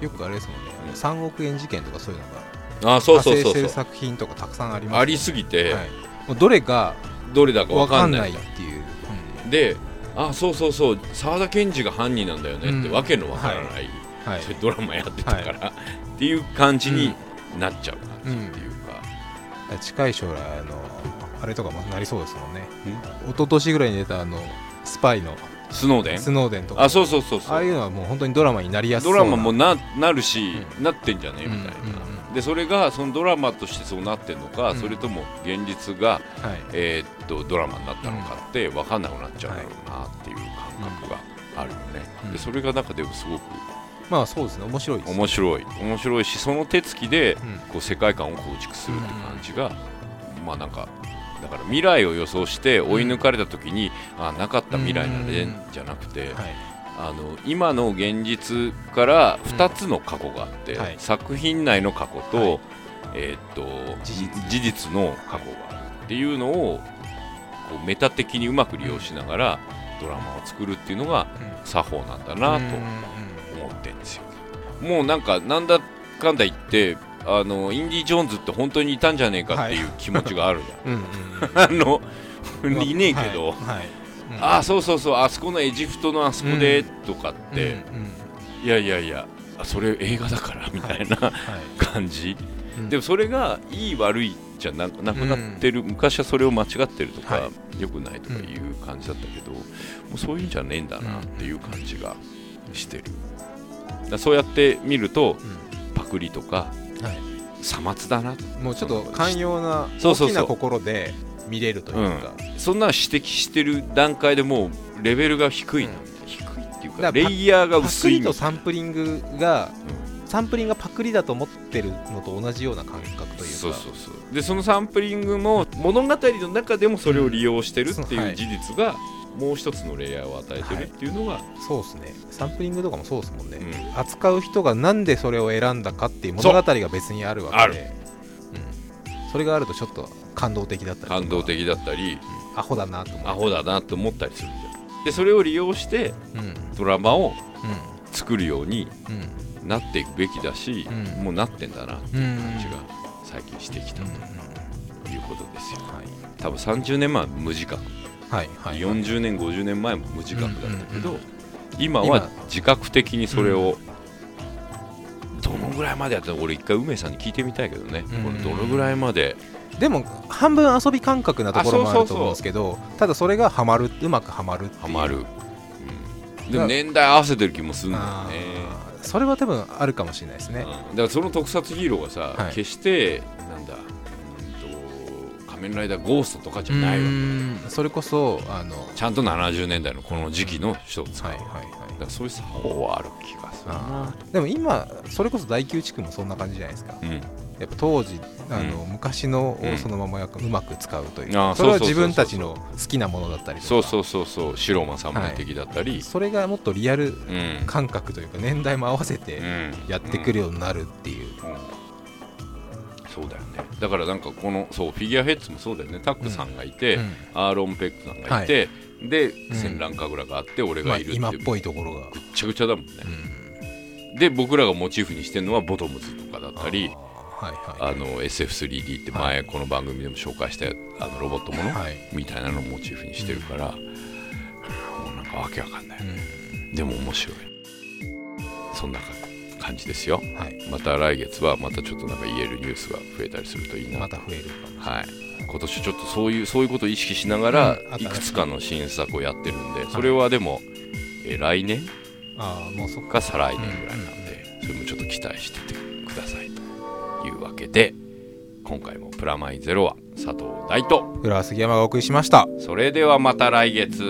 Speaker 3: よくあれですもんね、
Speaker 2: うん。
Speaker 3: 3億円事件とかそういうのが
Speaker 2: あそうそうそうそう。
Speaker 3: 作品とかたくさんあります、
Speaker 2: ありすぎて、
Speaker 3: はい、もうどれが
Speaker 2: どれだか
Speaker 3: 分かん
Speaker 2: な
Speaker 3: ないいっていう、
Speaker 2: であそうそうそう。澤田研二が犯人なんだよねって、
Speaker 3: うん。
Speaker 2: わけのわからない、
Speaker 3: うんはい。
Speaker 2: ドラマやってたから、っていう感じになっちゃう。感じ
Speaker 3: うん
Speaker 2: っていうか、
Speaker 3: 近い将来あのあれとかもなりそうですもんね。一昨年ぐらいに出たあのスパイの
Speaker 2: スノーデン？
Speaker 3: スノーデンとか。
Speaker 2: あそうそうそうそう。
Speaker 3: ああいうのはもう本当にドラマになりやすそうな。
Speaker 2: ドラマもななるし、なってんじゃねみたいな、
Speaker 3: うんうん
Speaker 2: でそれがそのドラマとしてそうなってんのか、
Speaker 3: うん。
Speaker 2: それとも現実が、
Speaker 3: はい。
Speaker 2: えーっとドラマになったのかって分かんなくなっちゃうんだろうなっていう感覚があるよね、
Speaker 3: うん。
Speaker 2: でそれがなんかでもすごく
Speaker 3: まあそうですね面白いです
Speaker 2: 面白い。面白いしその手つきで
Speaker 3: うん。
Speaker 2: こう世界観を構築するって感じが、まあなんかだから未来を予想して追い抜かれた時に、あなかった未来なんで、
Speaker 3: うん。
Speaker 2: じゃなくて、
Speaker 3: はい。
Speaker 2: あの今の現実から2つの過去があって、
Speaker 3: はい。
Speaker 2: 作品内の過去と,、
Speaker 3: はい。
Speaker 2: えーっと
Speaker 3: 事実。
Speaker 2: の過去があるっていうのをこうメタ的にうまく利用しながらドラマを作るっていうのが作法なんだなと思ってんですよ。もうなんかなんだかんだ言ってあのインディ・ジョーンズって本当にいたんじゃねえかっていう気持ちがあるじ (laughs)
Speaker 3: うんうん
Speaker 2: ゃん。あの
Speaker 3: うん
Speaker 2: いねえけど、
Speaker 3: はい。はい。うん
Speaker 2: ああそうそうそう。あそこのエジプトのあそこでとかって、
Speaker 3: うんうん。
Speaker 2: いやいやいやあそれ映画だからみたいな
Speaker 3: はい。
Speaker 2: 感じ、
Speaker 3: うん。
Speaker 2: でもそれがいい悪いじゃななくなってる、昔はそれを間違ってるとか、
Speaker 3: は
Speaker 2: 良くないとかいう感じだったけど、もうそういうんじゃねえんだなっていう感じがしてる、そうやって見るとパクリとか
Speaker 3: うんはい。
Speaker 2: さまつだな。
Speaker 3: もうちょっと寛容な大きな心で見れるというか、
Speaker 2: そんなの指摘してる段階でもうレベルが低いな、
Speaker 3: うん。
Speaker 2: 低いっていう
Speaker 3: だか
Speaker 2: レイヤーが
Speaker 3: パクリとサンプリングが、サンプリングがパクリだと思ってるのと同じような感覚というか。
Speaker 2: そうそうそうでそのサンプリングも物語の中でもそれを利用してるって
Speaker 3: うん。
Speaker 2: い。う事実がもう一つのレイヤーを与えてるっていうのが、
Speaker 3: そうですね。サンプリングとかもそうですもんね、
Speaker 2: うん。
Speaker 3: 扱う人がなんでそれを選んだかっていう物語が別にあるわけで。う。ん、それがあるとちょっと感動的だったり
Speaker 2: 感動的だったり。
Speaker 3: うんアホだなと思う
Speaker 2: アホだなと思ったりするじゃん。でそれを利用して
Speaker 3: うん。
Speaker 2: ドラマを
Speaker 3: う
Speaker 2: 作るように
Speaker 3: ん。
Speaker 2: なっていくべきだし、
Speaker 3: うん。
Speaker 2: もうなってんだなって
Speaker 3: うん
Speaker 2: いう感じが最近してきた
Speaker 3: うん
Speaker 2: ということですよ、
Speaker 3: はい。
Speaker 2: 多分30年前は無自覚、
Speaker 3: はいはい
Speaker 2: 40年50年前も無自覚だったけど、
Speaker 3: うんうん
Speaker 2: 今は自覚的にそれを、どのぐらいまでやったの俺一回梅さんに聞いてみたいけどね、
Speaker 3: うん。
Speaker 2: これどのぐらいまで。
Speaker 3: でも半分遊び感覚なところもあると思うんですけどただそれがハマるうまくハマるっていう。
Speaker 2: ハマる、うん。でも年代合わせてる気もするんだよ
Speaker 3: あ
Speaker 2: ね
Speaker 3: ーそれは多分あるかもしれないですね、
Speaker 2: うん。だからその特撮ヒーローがさ、
Speaker 3: はい。
Speaker 2: 決してなんだ仮面ライダーゴーストとかじゃないわけ。
Speaker 3: うん。それこそあの
Speaker 2: ちゃんと70年代のこの時期の人を使う、
Speaker 3: はいはいはい。
Speaker 2: だからそういう作法はある気がするな。
Speaker 3: でも今それこそ大宮地区もそんな感じじゃないですか。
Speaker 2: うん。
Speaker 3: やっぱ当時あの、
Speaker 2: う
Speaker 3: 昔の
Speaker 2: うん。
Speaker 3: をそのままやうまく使うという。かそれは自分たちの好きなものだったり
Speaker 2: そうそうそうそう。白間侍的だったり、
Speaker 3: それがもっとリアル
Speaker 2: うん。
Speaker 3: 感覚というか年代も合わせて
Speaker 2: うん。
Speaker 3: やってくるようになるっていう、
Speaker 2: うんそうだよね。だからなんかこのそうフィギュアヘッズもそうだよね。タックさんがいて、
Speaker 3: うん
Speaker 2: アーロン・ペックさんがいて、で
Speaker 3: ん。
Speaker 2: 戦乱神楽があって俺
Speaker 3: まあ、
Speaker 2: がいるって、
Speaker 3: 今っぽいところが、
Speaker 2: ぐっちゃぐちゃだもんね。
Speaker 3: う、ん。
Speaker 2: で僕らがモチーフにしてるのはボトムズとかだったり
Speaker 3: はいはい。
Speaker 2: あの SF3D って前この番組でも紹介したあのロボットもの、
Speaker 3: はい、
Speaker 2: みたいなのをモチーフにしてるから、もうなんかわけわかんない、
Speaker 3: うん。
Speaker 2: でも面白い。そんな感感じですよ。
Speaker 3: はい。
Speaker 2: また来月はまたちょっとなんか言えるニュースが増えたりするといいな
Speaker 3: また増えるか
Speaker 2: はい。今年ちょっとそういうそういうことを意識しながら
Speaker 3: うん。
Speaker 2: い。くつかの新作をやってるんでそれはでも、えー来年？
Speaker 3: ああもうそっか。
Speaker 2: か再来年ぐらいな。んでそれもちょっと期待しててくださいというわけで今回も「プラマイゼロ」は佐藤大と。
Speaker 3: 浦和杉山がお送りしました。
Speaker 2: それではまた来月